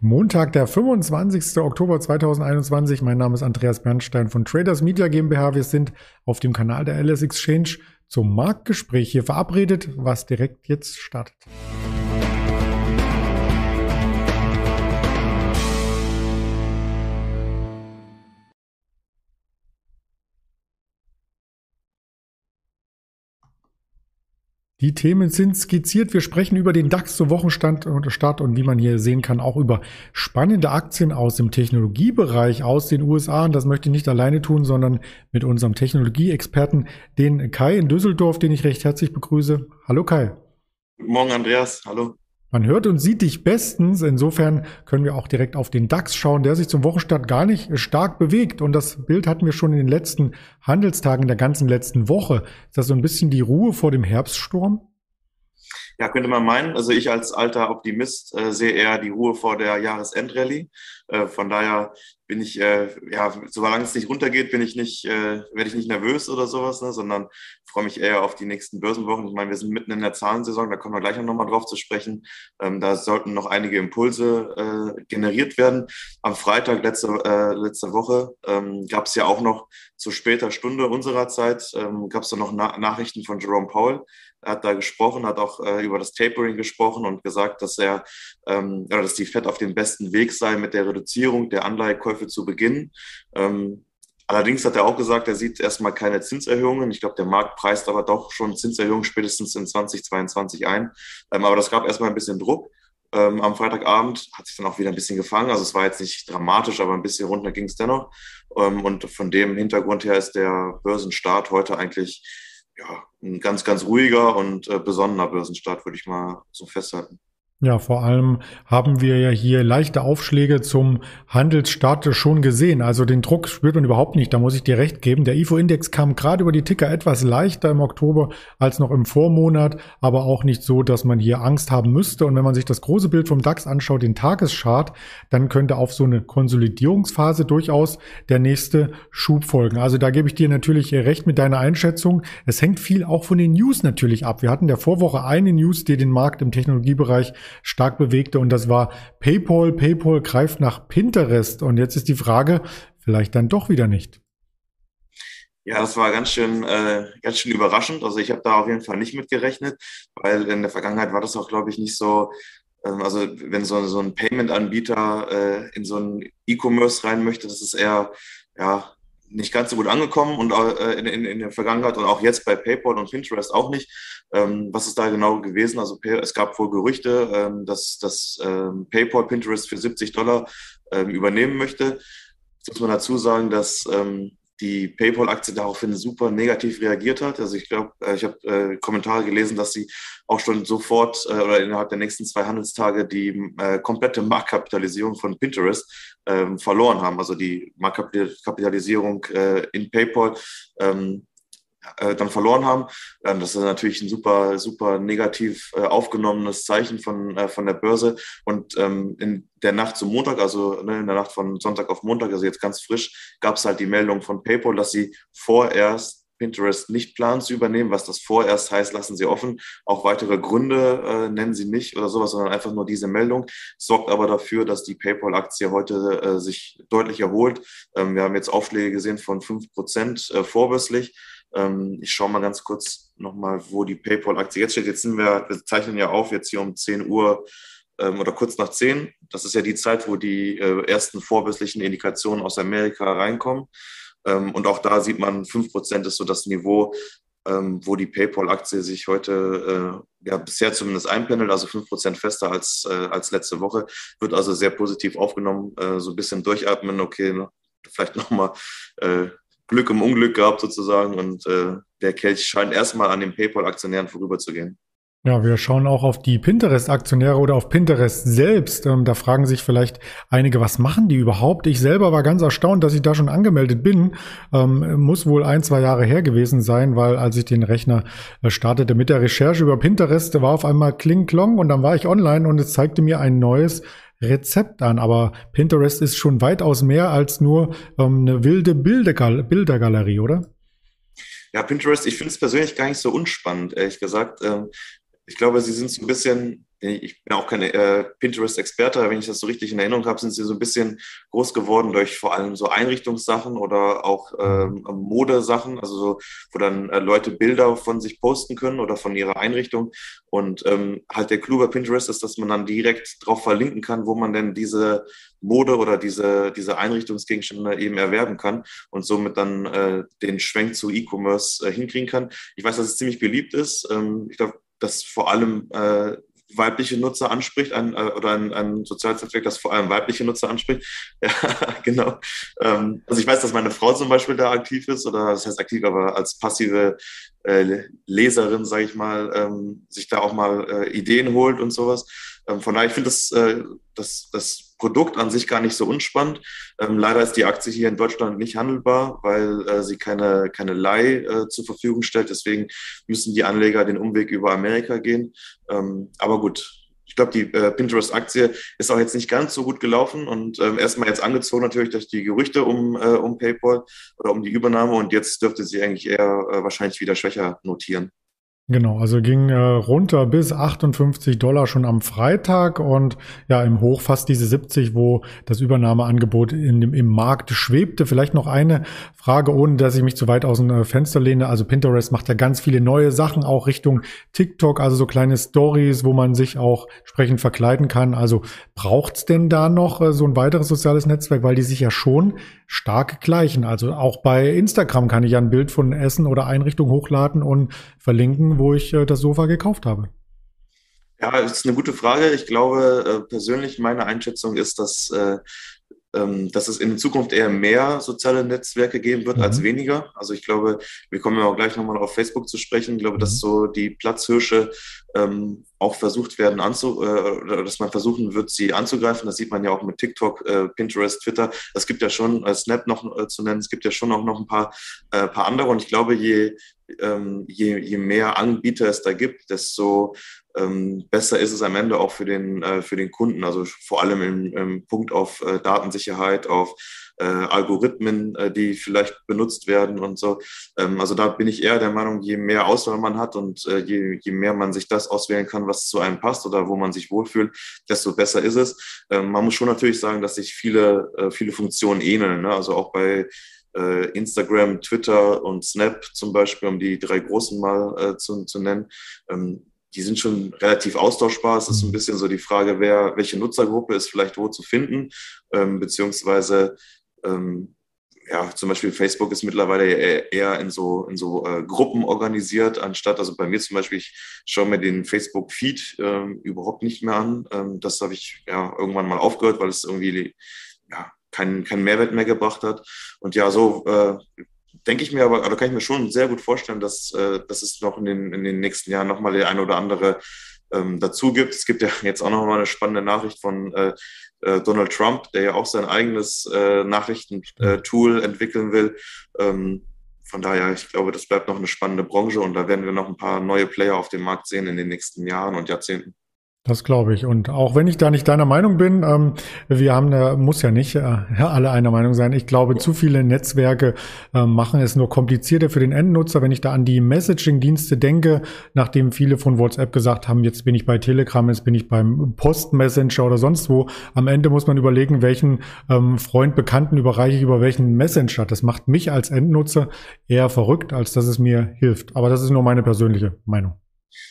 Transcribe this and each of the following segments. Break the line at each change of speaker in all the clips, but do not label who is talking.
Montag, der 25. Oktober 2021. Mein Name ist Andreas Bernstein von Traders Media GmbH. Wir sind auf dem Kanal der LS Exchange zum Marktgespräch hier verabredet, was direkt jetzt startet. Die Themen sind skizziert. Wir sprechen über den DAX zu Wochenstand und Start und wie man hier sehen kann, auch über spannende Aktien aus dem Technologiebereich aus den USA. Und das möchte ich nicht alleine tun, sondern mit unserem Technologieexperten, den Kai in Düsseldorf, den ich recht herzlich begrüße. Hallo Kai.
Guten Morgen, Andreas. Hallo.
Man hört und sieht dich bestens. Insofern können wir auch direkt auf den DAX schauen, der sich zum Wochenstart gar nicht stark bewegt. Und das Bild hatten wir schon in den letzten Handelstagen, der ganzen letzten Woche. Ist das so ein bisschen die Ruhe vor dem Herbststurm?
Ja, könnte man meinen. Also ich als alter Optimist äh, sehe eher die Ruhe vor der Jahresendrallye. Äh, von daher bin ich, äh, ja, solange es nicht runtergeht, bin ich nicht, äh, werde ich nicht nervös oder sowas, ne, sondern freue mich eher auf die nächsten Börsenwochen. Ich meine, wir sind mitten in der Zahlensaison, da kommen wir gleich noch mal drauf zu sprechen. Ähm, da sollten noch einige Impulse äh, generiert werden. Am Freitag letzte, äh, letzte Woche ähm, gab es ja auch noch zu später Stunde unserer Zeit, ähm, gab es da noch Na Nachrichten von Jerome Powell, er hat da gesprochen, hat auch äh, über das Tapering gesprochen und gesagt, dass er, ähm, oder dass die Fed auf dem besten Weg sei, mit der Reduzierung der Anleihekäufe zu beginnen. Ähm, allerdings hat er auch gesagt, er sieht erstmal keine Zinserhöhungen. Ich glaube, der Markt preist aber doch schon Zinserhöhungen spätestens in 2022 ein. Ähm, aber das gab erstmal ein bisschen Druck. Ähm, am Freitagabend hat sich dann auch wieder ein bisschen gefangen. Also es war jetzt nicht dramatisch, aber ein bisschen runter ging es dennoch. Ähm, und von dem Hintergrund her ist der Börsenstart heute eigentlich ja, ein ganz, ganz ruhiger und äh, besonnener Börsenstart, würde ich mal so festhalten.
Ja, vor allem haben wir ja hier leichte Aufschläge zum Handelsstart schon gesehen. Also den Druck spürt man überhaupt nicht, da muss ich dir recht geben. Der IFO-Index kam gerade über die Ticker etwas leichter im Oktober als noch im Vormonat, aber auch nicht so, dass man hier Angst haben müsste. Und wenn man sich das große Bild vom DAX anschaut, den Tageschart, dann könnte auf so eine Konsolidierungsphase durchaus der nächste Schub folgen. Also da gebe ich dir natürlich recht mit deiner Einschätzung. Es hängt viel auch von den News natürlich ab. Wir hatten der Vorwoche eine News, die den Markt im Technologiebereich stark bewegte und das war PayPal. PayPal greift nach Pinterest und jetzt ist die Frage, vielleicht dann doch wieder nicht.
Ja, das war ganz schön, äh, ganz schön überraschend. Also ich habe da auf jeden Fall nicht mit gerechnet, weil in der Vergangenheit war das auch, glaube ich, nicht so. Ähm, also wenn so, so ein Payment-Anbieter äh, in so ein E-Commerce rein möchte, das ist eher ja nicht ganz so gut angekommen und äh, in, in, in der Vergangenheit und auch jetzt bei PayPal und Pinterest auch nicht. Ähm, was ist da genau gewesen? Also es gab wohl Gerüchte, ähm, dass, dass ähm, PayPal Pinterest für 70 Dollar ähm, übernehmen möchte. Jetzt muss man dazu sagen, dass ähm, die PayPal-Aktie daraufhin super negativ reagiert hat. Also ich glaube, äh, ich habe äh, Kommentare gelesen, dass sie auch schon sofort äh, oder innerhalb der nächsten zwei Handelstage die äh, komplette Marktkapitalisierung von Pinterest ähm, verloren haben. Also die Marktkapitalisierung äh, in PayPal ähm, äh, dann verloren haben. Ähm, das ist natürlich ein super, super negativ äh, aufgenommenes Zeichen von, äh, von der Börse. Und ähm, in der Nacht zum Montag, also ne, in der Nacht von Sonntag auf Montag, also jetzt ganz frisch, gab es halt die Meldung von PayPal, dass sie vorerst Pinterest nicht planen zu übernehmen. Was das vorerst heißt, lassen Sie offen. Auch weitere Gründe äh, nennen Sie nicht oder sowas, sondern einfach nur diese Meldung. Sorgt aber dafür, dass die PayPal-Aktie heute äh, sich deutlich erholt. Ähm, wir haben jetzt Aufschläge gesehen von 5% äh, vorbörslich. Ähm, ich schaue mal ganz kurz nochmal, wo die PayPal-Aktie jetzt steht. Jetzt sind wir, wir zeichnen ja auf, jetzt hier um 10 Uhr ähm, oder kurz nach 10. Das ist ja die Zeit, wo die äh, ersten vorbörslichen Indikationen aus Amerika reinkommen. Ähm, und auch da sieht man, 5% ist so das Niveau, ähm, wo die PayPal-Aktie sich heute äh, ja, bisher zumindest einpendelt, also 5% fester als, äh, als letzte Woche. Wird also sehr positiv aufgenommen, äh, so ein bisschen durchatmen, okay, ne, vielleicht nochmal äh, Glück im Unglück gehabt sozusagen und äh, der Kelch scheint erstmal an den PayPal-Aktionären vorüberzugehen.
Ja, wir schauen auch auf die Pinterest-Aktionäre oder auf Pinterest selbst. Ähm, da fragen sich vielleicht einige, was machen die überhaupt? Ich selber war ganz erstaunt, dass ich da schon angemeldet bin. Ähm, muss wohl ein, zwei Jahre her gewesen sein, weil als ich den Rechner äh, startete mit der Recherche über Pinterest, war auf einmal Kling Klong und dann war ich online und es zeigte mir ein neues Rezept an. Aber Pinterest ist schon weitaus mehr als nur ähm, eine wilde Bildergal Bildergalerie, oder?
Ja, Pinterest, ich finde es persönlich gar nicht so unspannend, ehrlich gesagt. Ich glaube, sie sind so ein bisschen ich bin auch kein äh, Pinterest-Experte, wenn ich das so richtig in Erinnerung habe, sind sie so ein bisschen groß geworden durch vor allem so Einrichtungssachen oder auch ähm, Modesachen, also so, wo dann äh, Leute Bilder von sich posten können oder von ihrer Einrichtung. Und ähm, halt der Clou bei Pinterest ist, dass man dann direkt drauf verlinken kann, wo man denn diese Mode oder diese, diese Einrichtungsgegenstände eben erwerben kann und somit dann äh, den Schwenk zu E-Commerce äh, hinkriegen kann. Ich weiß, dass es ziemlich beliebt ist. Ähm, ich glaube, dass vor allem äh, weibliche Nutzer anspricht, ein, äh, oder ein, ein soziales Netzwerk, das vor allem weibliche Nutzer anspricht. Ja, genau. Ähm, also ich weiß, dass meine Frau zum Beispiel da aktiv ist, oder das heißt aktiv, aber als passive äh, Leserin, sage ich mal, ähm, sich da auch mal äh, Ideen holt und sowas. Ähm, von daher, ich finde das, äh, das, das Produkt an sich gar nicht so unspannend. Ähm, leider ist die Aktie hier in Deutschland nicht handelbar, weil äh, sie keine, keine Leih äh, zur Verfügung stellt. Deswegen müssen die Anleger den Umweg über Amerika gehen. Ähm, aber gut, ich glaube, die äh, Pinterest-Aktie ist auch jetzt nicht ganz so gut gelaufen und ähm, erstmal jetzt angezogen natürlich durch die Gerüchte um, äh, um PayPal oder um die Übernahme und jetzt dürfte sie eigentlich eher äh, wahrscheinlich wieder schwächer notieren.
Genau, also ging äh, runter bis 58 Dollar schon am Freitag und ja, im Hoch fast diese 70, wo das Übernahmeangebot in dem, im Markt schwebte. Vielleicht noch eine Frage, ohne dass ich mich zu weit aus dem äh, Fenster lehne. Also Pinterest macht ja ganz viele neue Sachen, auch Richtung TikTok, also so kleine Stories, wo man sich auch entsprechend verkleiden kann. Also braucht's denn da noch äh, so ein weiteres soziales Netzwerk, weil die sich ja schon stark gleichen. Also auch bei Instagram kann ich ja ein Bild von Essen oder Einrichtung hochladen und verlinken, wo ich äh, das Sofa gekauft habe.
Ja, das ist eine gute Frage. Ich glaube, äh, persönlich meine Einschätzung ist, dass äh, dass es in Zukunft eher mehr soziale Netzwerke geben wird mhm. als weniger. Also ich glaube, wir kommen ja auch gleich nochmal auf Facebook zu sprechen. Ich glaube, mhm. dass so die Platzhirsche ähm, auch versucht werden anzu, äh, dass man versuchen wird, sie anzugreifen. Das sieht man ja auch mit TikTok, äh, Pinterest, Twitter. Es gibt ja schon, äh, Snap noch äh, zu nennen, es gibt ja schon auch noch ein paar, äh, paar andere. Und ich glaube, je, ähm, je, je mehr Anbieter es da gibt, desto ähm, besser ist es am Ende auch für den, äh, für den Kunden. Also vor allem im, im Punkt auf äh, Datensicherheit, auf äh, Algorithmen, die vielleicht benutzt werden und so. Ähm, also da bin ich eher der Meinung, je mehr Auswahl man hat und je, je mehr man sich das auswählen kann, was zu einem passt oder wo man sich wohlfühlt, desto besser ist es. Ähm, man muss schon natürlich sagen, dass sich viele, viele Funktionen ähneln. Ne? Also auch bei Instagram, Twitter und Snap zum Beispiel, um die drei großen mal äh, zu, zu nennen. Ähm, die sind schon relativ austauschbar. Es ist ein bisschen so die Frage, wer, welche Nutzergruppe ist vielleicht wo zu finden, ähm, beziehungsweise ähm, ja, zum Beispiel Facebook ist mittlerweile eher in so, in so äh, Gruppen organisiert, anstatt, also bei mir zum Beispiel, ich schaue mir den Facebook-Feed ähm, überhaupt nicht mehr an. Ähm, das habe ich ja irgendwann mal aufgehört, weil es irgendwie ja, keinen kein Mehrwert mehr gebracht hat. Und ja, so äh, denke ich mir aber, oder kann ich mir schon sehr gut vorstellen, dass, äh, dass es noch in den, in den nächsten Jahren nochmal die eine oder andere ähm, dazu gibt. Es gibt ja jetzt auch nochmal eine spannende Nachricht von äh, äh, Donald Trump, der ja auch sein eigenes äh, Nachrichtentool entwickeln will. Ähm, von daher, ich glaube, das bleibt noch eine spannende Branche und da werden wir noch ein paar neue Player auf dem Markt sehen in den nächsten Jahren und Jahrzehnten.
Das glaube ich. Und auch wenn ich da nicht deiner Meinung bin, ähm, wir haben, äh, muss ja nicht äh, alle einer Meinung sein. Ich glaube, zu viele Netzwerke äh, machen es nur komplizierter für den Endnutzer. Wenn ich da an die Messaging-Dienste denke, nachdem viele von WhatsApp gesagt haben, jetzt bin ich bei Telegram, jetzt bin ich beim Post-Messenger oder sonst wo. Am Ende muss man überlegen, welchen ähm, Freund, Bekannten überreiche ich über welchen Messenger. Das macht mich als Endnutzer eher verrückt, als dass es mir hilft. Aber das ist nur meine persönliche Meinung.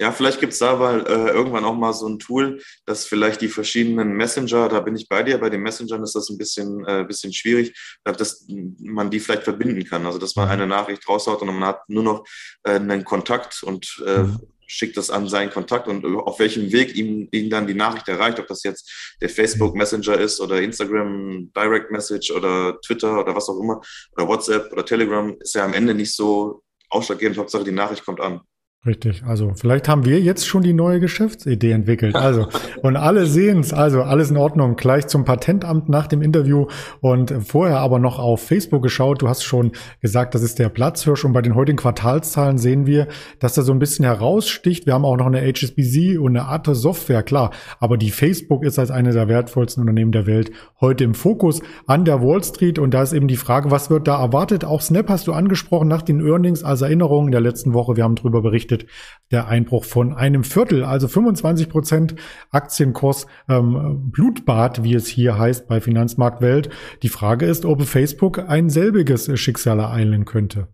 Ja, vielleicht gibt es da aber äh, irgendwann auch mal so ein Tool, das vielleicht die verschiedenen Messenger, da bin ich bei dir, bei den Messengern ist das ein bisschen, äh, bisschen schwierig, dass man die vielleicht verbinden kann. Also dass man mhm. eine Nachricht raushaut und man hat nur noch äh, einen Kontakt und äh, mhm. schickt das an seinen Kontakt und auf welchem Weg ihm, ihm dann die Nachricht erreicht, ob das jetzt der Facebook mhm. Messenger ist oder Instagram Direct Message oder Twitter oder was auch immer oder WhatsApp oder Telegram, ist ja am Ende nicht so ausschlaggebend. Hauptsache die Nachricht kommt an.
Richtig, also vielleicht haben wir jetzt schon die neue Geschäftsidee entwickelt. Also und alle sehen es, also alles in Ordnung. Gleich zum Patentamt nach dem Interview und vorher aber noch auf Facebook geschaut. Du hast schon gesagt, das ist der Platzhirsch und bei den heutigen Quartalszahlen sehen wir, dass er so ein bisschen heraussticht. Wir haben auch noch eine HSBC und eine Arte Software, klar. Aber die Facebook ist als eine der wertvollsten Unternehmen der Welt heute im Fokus an der Wall Street und da ist eben die Frage, was wird da erwartet? Auch Snap hast du angesprochen nach den Earnings als Erinnerung in der letzten Woche. Wir haben darüber berichtet berichtet der Einbruch von einem Viertel, also 25 Prozent Aktienkurs ähm, Blutbad, wie es hier heißt bei Finanzmarktwelt. Die Frage ist, ob Facebook ein selbiges Schicksal ereilen könnte.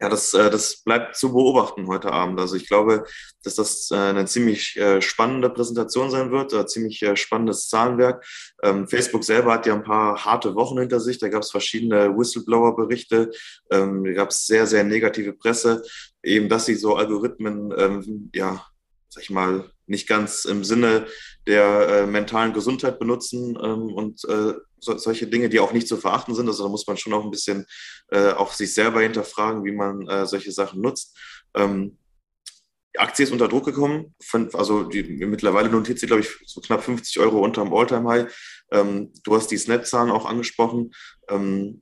Ja, das, äh, das bleibt zu beobachten heute Abend. Also ich glaube, dass das äh, eine ziemlich äh, spannende Präsentation sein wird, ein ziemlich spannendes Zahlenwerk. Ähm, Facebook selber hat ja ein paar harte Wochen hinter sich. Da gab es verschiedene Whistleblower-Berichte. Ähm, da gab es sehr, sehr negative Presse. Eben, dass sie so Algorithmen, ähm, ja, sag ich mal, nicht ganz im Sinne der äh, mentalen Gesundheit benutzen ähm, und äh, so, solche Dinge, die auch nicht zu verachten sind. Also da muss man schon auch ein bisschen äh, auch sich selber hinterfragen, wie man äh, solche Sachen nutzt. Ähm, die Aktie ist unter Druck gekommen. Von, also die, mittlerweile notiert sie, glaube ich, so knapp 50 Euro unter dem Alltime-High. Ähm, du hast die Snap-Zahlen auch angesprochen. Ähm,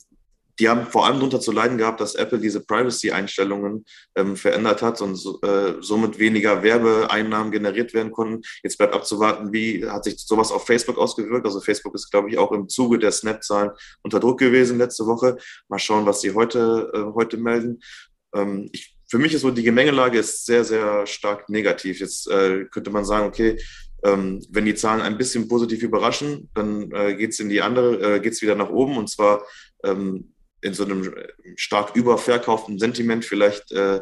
die haben vor allem darunter zu leiden gehabt, dass Apple diese Privacy-Einstellungen ähm, verändert hat und so, äh, somit weniger Werbeeinnahmen generiert werden konnten. Jetzt bleibt abzuwarten, wie hat sich sowas auf Facebook ausgewirkt. Also Facebook ist, glaube ich, auch im Zuge der Snap-Zahlen unter Druck gewesen letzte Woche. Mal schauen, was sie heute, äh, heute melden. Ähm, ich, für mich ist so, die Gemengelage ist sehr, sehr stark negativ. Jetzt äh, könnte man sagen, okay, ähm, wenn die Zahlen ein bisschen positiv überraschen, dann äh, geht es in die andere, äh, geht es wieder nach oben und zwar ähm, in so einem stark überverkauften Sentiment vielleicht äh,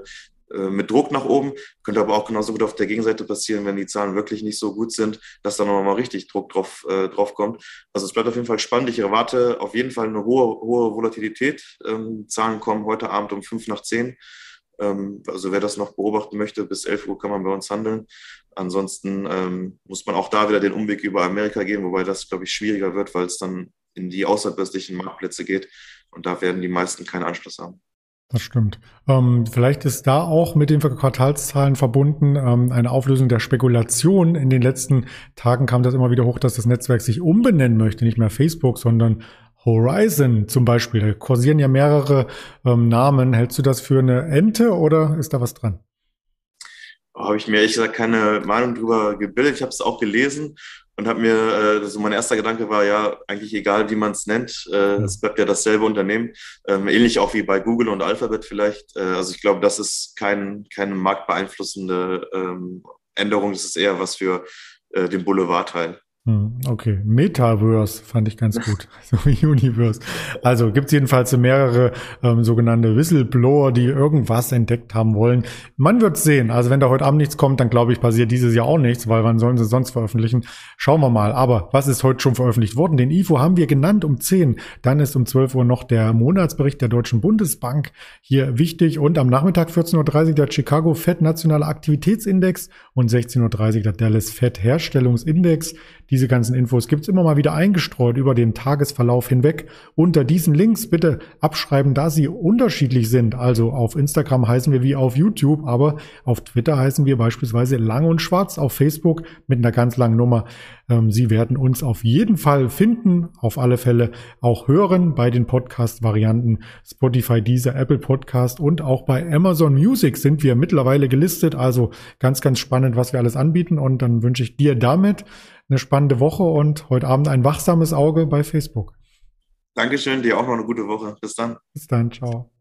äh, mit Druck nach oben. Könnte aber auch genauso gut auf der Gegenseite passieren, wenn die Zahlen wirklich nicht so gut sind, dass da nochmal richtig Druck drauf, äh, drauf kommt. Also es bleibt auf jeden Fall spannend. Ich erwarte auf jeden Fall eine hohe, hohe Volatilität. Ähm, Zahlen kommen heute Abend um fünf nach zehn. Ähm, also wer das noch beobachten möchte, bis 11 Uhr kann man bei uns handeln. Ansonsten ähm, muss man auch da wieder den Umweg über Amerika gehen, wobei das, glaube ich, schwieriger wird, weil es dann in die außerbörslichen Marktplätze geht. Und da werden die meisten keinen Anschluss haben.
Das stimmt. Ähm, vielleicht ist da auch mit den Quartalszahlen verbunden ähm, eine Auflösung der Spekulation. In den letzten Tagen kam das immer wieder hoch, dass das Netzwerk sich umbenennen möchte, nicht mehr Facebook, sondern Horizon zum Beispiel. Da kursieren ja mehrere ähm, Namen. Hältst du das für eine Ente oder ist da was dran?
Habe ich mir ehrlich gesagt keine Meinung drüber gebildet. Ich habe es auch gelesen und habe mir, äh, also mein erster Gedanke war ja eigentlich egal, wie man es nennt, äh, es bleibt ja dasselbe Unternehmen, ähm, ähnlich auch wie bei Google und Alphabet vielleicht. Äh, also ich glaube, das ist kein, keine marktbeeinflussende ähm, Änderung, das ist eher was für äh, den Boulevardteil.
Hm, okay, Metaverse fand ich ganz gut, so wie Universe. Also gibt es jedenfalls mehrere ähm, sogenannte Whistleblower, die irgendwas entdeckt haben wollen. Man wird sehen. Also wenn da heute Abend nichts kommt, dann glaube ich, passiert dieses Jahr auch nichts, weil wann sollen sie sonst veröffentlichen? Schauen wir mal. Aber was ist heute schon veröffentlicht worden? Den IFO haben wir genannt um 10. Dann ist um 12 Uhr noch der Monatsbericht der Deutschen Bundesbank hier wichtig. Und am Nachmittag 14.30 Uhr der Chicago Fed Nationaler Aktivitätsindex und 16.30 Uhr der Dallas Fed Herstellungsindex. Diese ganzen Infos gibt's immer mal wieder eingestreut über den Tagesverlauf hinweg. Unter diesen Links bitte abschreiben, da sie unterschiedlich sind. Also auf Instagram heißen wir wie auf YouTube, aber auf Twitter heißen wir beispielsweise lang und schwarz, auf Facebook mit einer ganz langen Nummer. Ähm, sie werden uns auf jeden Fall finden, auf alle Fälle auch hören bei den Podcast-Varianten Spotify, Deezer, Apple Podcast und auch bei Amazon Music sind wir mittlerweile gelistet. Also ganz, ganz spannend, was wir alles anbieten. Und dann wünsche ich dir damit eine spannende Woche und heute Abend ein wachsames Auge bei Facebook.
Dankeschön, dir auch noch eine gute Woche. Bis dann.
Bis dann, ciao.